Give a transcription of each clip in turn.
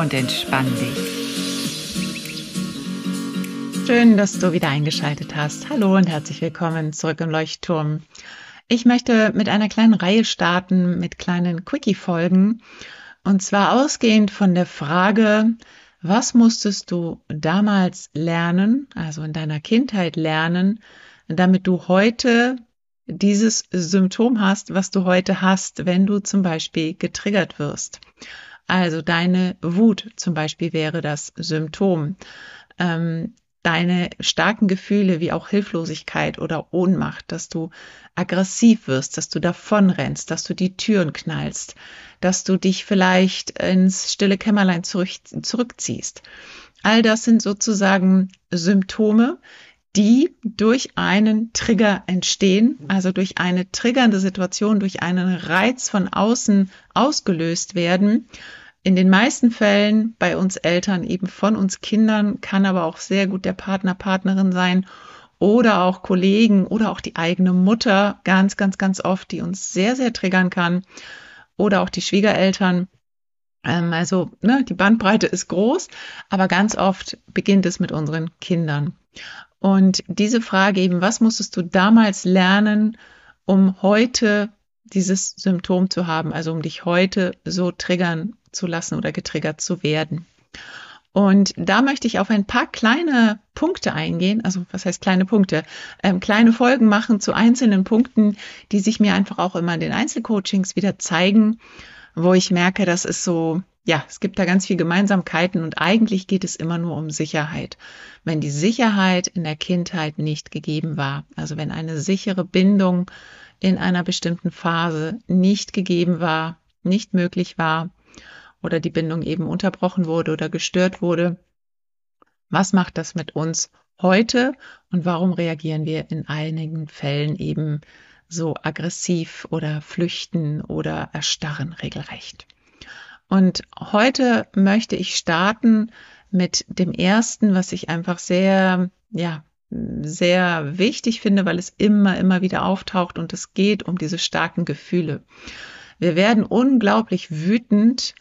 und entspann dich. Schön, dass du wieder eingeschaltet hast. Hallo und herzlich willkommen zurück im Leuchtturm. Ich möchte mit einer kleinen Reihe starten, mit kleinen Quickie-Folgen. Und zwar ausgehend von der Frage, was musstest du damals lernen, also in deiner Kindheit lernen, damit du heute dieses Symptom hast, was du heute hast, wenn du zum Beispiel getriggert wirst. Also deine Wut zum Beispiel wäre das Symptom. Ähm, deine starken Gefühle wie auch Hilflosigkeit oder Ohnmacht, dass du aggressiv wirst, dass du davonrennst, dass du die Türen knallst, dass du dich vielleicht ins stille Kämmerlein zurück, zurückziehst. All das sind sozusagen Symptome, die durch einen Trigger entstehen, also durch eine triggernde Situation, durch einen Reiz von außen ausgelöst werden in den meisten Fällen bei uns Eltern eben von uns Kindern, kann aber auch sehr gut der Partner, Partnerin sein oder auch Kollegen oder auch die eigene Mutter ganz, ganz, ganz oft, die uns sehr, sehr triggern kann oder auch die Schwiegereltern. Ähm, also ne, die Bandbreite ist groß, aber ganz oft beginnt es mit unseren Kindern. Und diese Frage eben, was musstest du damals lernen, um heute dieses Symptom zu haben, also um dich heute so triggern zu lassen oder getriggert zu werden. Und da möchte ich auf ein paar kleine Punkte eingehen, also was heißt kleine Punkte, ähm, kleine Folgen machen zu einzelnen Punkten, die sich mir einfach auch immer in den Einzelcoachings wieder zeigen, wo ich merke, das ist so, ja, es gibt da ganz viel Gemeinsamkeiten und eigentlich geht es immer nur um Sicherheit. Wenn die Sicherheit in der Kindheit nicht gegeben war, also wenn eine sichere Bindung in einer bestimmten Phase nicht gegeben war, nicht möglich war, oder die Bindung eben unterbrochen wurde oder gestört wurde. Was macht das mit uns heute und warum reagieren wir in einigen Fällen eben so aggressiv oder flüchten oder erstarren regelrecht? Und heute möchte ich starten mit dem ersten, was ich einfach sehr, ja, sehr wichtig finde, weil es immer, immer wieder auftaucht und es geht um diese starken Gefühle. Wir werden unglaublich wütend,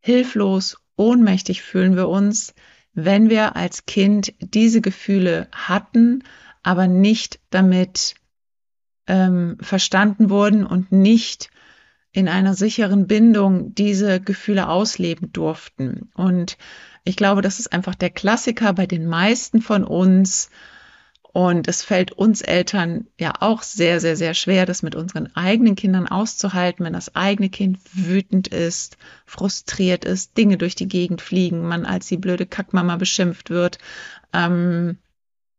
hilflos, ohnmächtig fühlen wir uns, wenn wir als Kind diese Gefühle hatten, aber nicht damit ähm, verstanden wurden und nicht in einer sicheren Bindung diese Gefühle ausleben durften. Und ich glaube, das ist einfach der Klassiker bei den meisten von uns, und es fällt uns Eltern ja auch sehr, sehr, sehr schwer, das mit unseren eigenen Kindern auszuhalten, wenn das eigene Kind wütend ist, frustriert ist, Dinge durch die Gegend fliegen, man als die blöde Kackmama beschimpft wird ähm,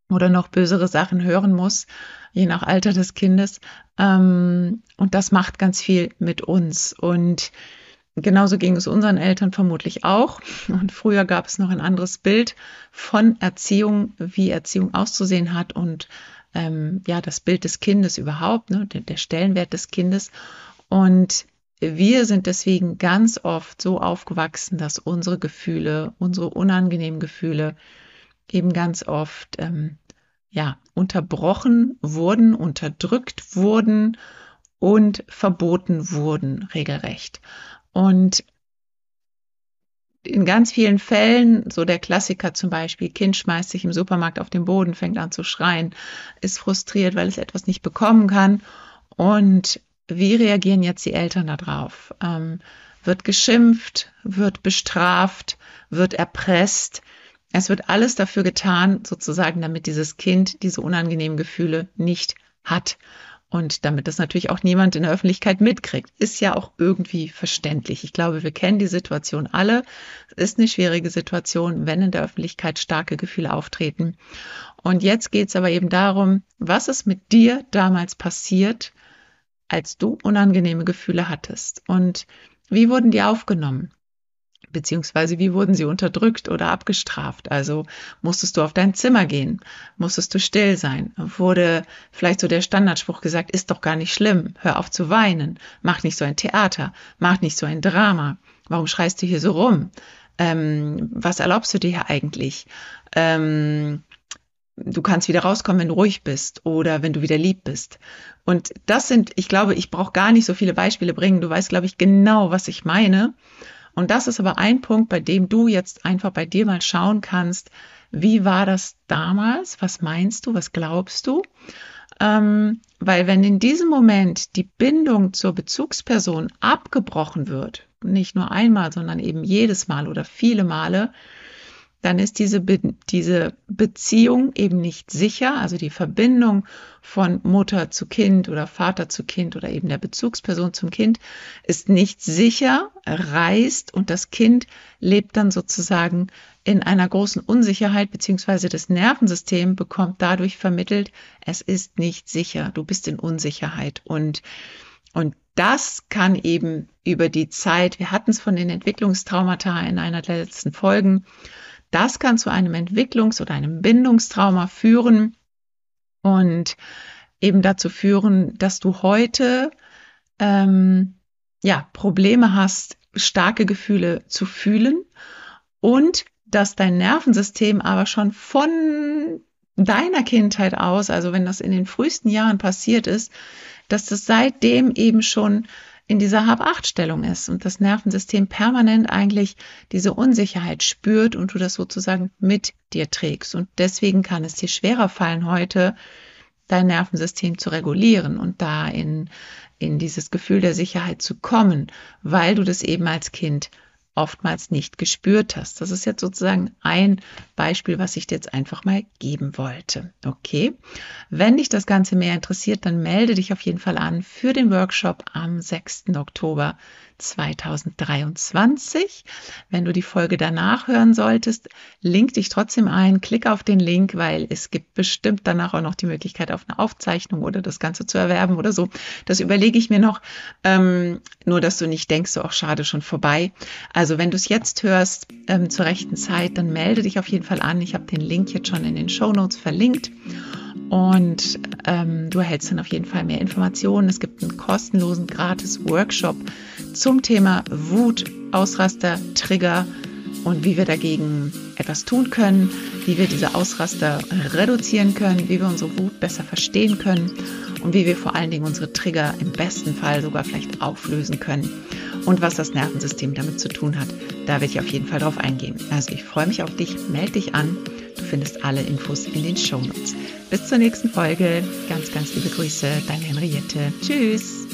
oder noch bösere Sachen hören muss, je nach Alter des Kindes. Ähm, und das macht ganz viel mit uns. Und Genauso ging es unseren Eltern vermutlich auch. Und früher gab es noch ein anderes Bild von Erziehung, wie Erziehung auszusehen hat und ähm, ja, das Bild des Kindes überhaupt, ne, der, der Stellenwert des Kindes. Und wir sind deswegen ganz oft so aufgewachsen, dass unsere Gefühle, unsere unangenehmen Gefühle eben ganz oft ähm, ja unterbrochen wurden, unterdrückt wurden und verboten wurden regelrecht. Und in ganz vielen Fällen, so der Klassiker zum Beispiel, Kind schmeißt sich im Supermarkt auf den Boden, fängt an zu schreien, ist frustriert, weil es etwas nicht bekommen kann. Und wie reagieren jetzt die Eltern darauf? Ähm, wird geschimpft, wird bestraft, wird erpresst. Es wird alles dafür getan, sozusagen, damit dieses Kind diese unangenehmen Gefühle nicht hat. Und damit das natürlich auch niemand in der Öffentlichkeit mitkriegt, ist ja auch irgendwie verständlich. Ich glaube, wir kennen die Situation alle. Es ist eine schwierige Situation, wenn in der Öffentlichkeit starke Gefühle auftreten. Und jetzt geht es aber eben darum, was ist mit dir damals passiert, als du unangenehme Gefühle hattest. Und Wie wurden die aufgenommen? Beziehungsweise wie wurden sie unterdrückt oder abgestraft? Also musstest du auf dein Zimmer gehen? Musstest du still sein? Wurde vielleicht so der Standardspruch gesagt, ist doch gar nicht schlimm, hör auf zu weinen, mach nicht so ein Theater, mach nicht so ein Drama, warum schreist du hier so rum? Ähm, was erlaubst du dir hier eigentlich? Ähm, du kannst wieder rauskommen, wenn du ruhig bist oder wenn du wieder lieb bist. Und das sind, ich glaube, ich brauche gar nicht so viele Beispiele bringen. Du weißt, glaube ich, genau, was ich meine. Und das ist aber ein Punkt, bei dem du jetzt einfach bei dir mal schauen kannst, wie war das damals? Was meinst du? Was glaubst du? Ähm, weil wenn in diesem Moment die Bindung zur Bezugsperson abgebrochen wird, nicht nur einmal, sondern eben jedes Mal oder viele Male, dann ist diese, Be diese Beziehung eben nicht sicher, also die Verbindung von Mutter zu Kind oder Vater zu Kind oder eben der Bezugsperson zum Kind ist nicht sicher, reißt und das Kind lebt dann sozusagen in einer großen Unsicherheit, beziehungsweise das Nervensystem bekommt dadurch vermittelt, es ist nicht sicher, du bist in Unsicherheit. Und und das kann eben über die Zeit, wir hatten es von den Entwicklungstraumata in einer der letzten Folgen, das kann zu einem Entwicklungs- oder einem Bindungstrauma führen und eben dazu führen, dass du heute ähm, ja Probleme hast, starke Gefühle zu fühlen und dass dein Nervensystem aber schon von deiner Kindheit aus, also wenn das in den frühesten Jahren passiert ist, dass das seitdem eben schon in dieser Hab-Acht-Stellung ist und das Nervensystem permanent eigentlich diese Unsicherheit spürt und du das sozusagen mit dir trägst. Und deswegen kann es dir schwerer fallen, heute dein Nervensystem zu regulieren und da in, in dieses Gefühl der Sicherheit zu kommen, weil du das eben als Kind oftmals nicht gespürt hast. Das ist jetzt sozusagen ein Beispiel, was ich dir jetzt einfach mal geben wollte. Okay. Wenn dich das Ganze mehr interessiert, dann melde dich auf jeden Fall an für den Workshop am 6. Oktober 2023. Wenn du die Folge danach hören solltest, link dich trotzdem ein, klick auf den Link, weil es gibt bestimmt danach auch noch die Möglichkeit auf eine Aufzeichnung oder das Ganze zu erwerben oder so. Das überlege ich mir noch. Ähm, nur, dass du nicht denkst, so auch schade schon vorbei. Also wenn du es jetzt hörst ähm, zur rechten Zeit, dann melde dich auf jeden Fall an. Ich habe den Link jetzt schon in den Show Notes verlinkt. Und ähm, du erhältst dann auf jeden Fall mehr Informationen. Es gibt einen kostenlosen, gratis Workshop zum Thema Wut, Ausraster, Trigger und wie wir dagegen etwas tun können, wie wir diese Ausraster reduzieren können, wie wir unsere Wut besser verstehen können und wie wir vor allen Dingen unsere Trigger im besten Fall sogar vielleicht auflösen können und was das Nervensystem damit zu tun hat. Da werde ich auf jeden Fall drauf eingehen. Also ich freue mich auf dich, melde dich an. Du findest alle Infos in den Show Notes. Bis zur nächsten Folge. Ganz, ganz liebe Grüße, deine Henriette. Tschüss.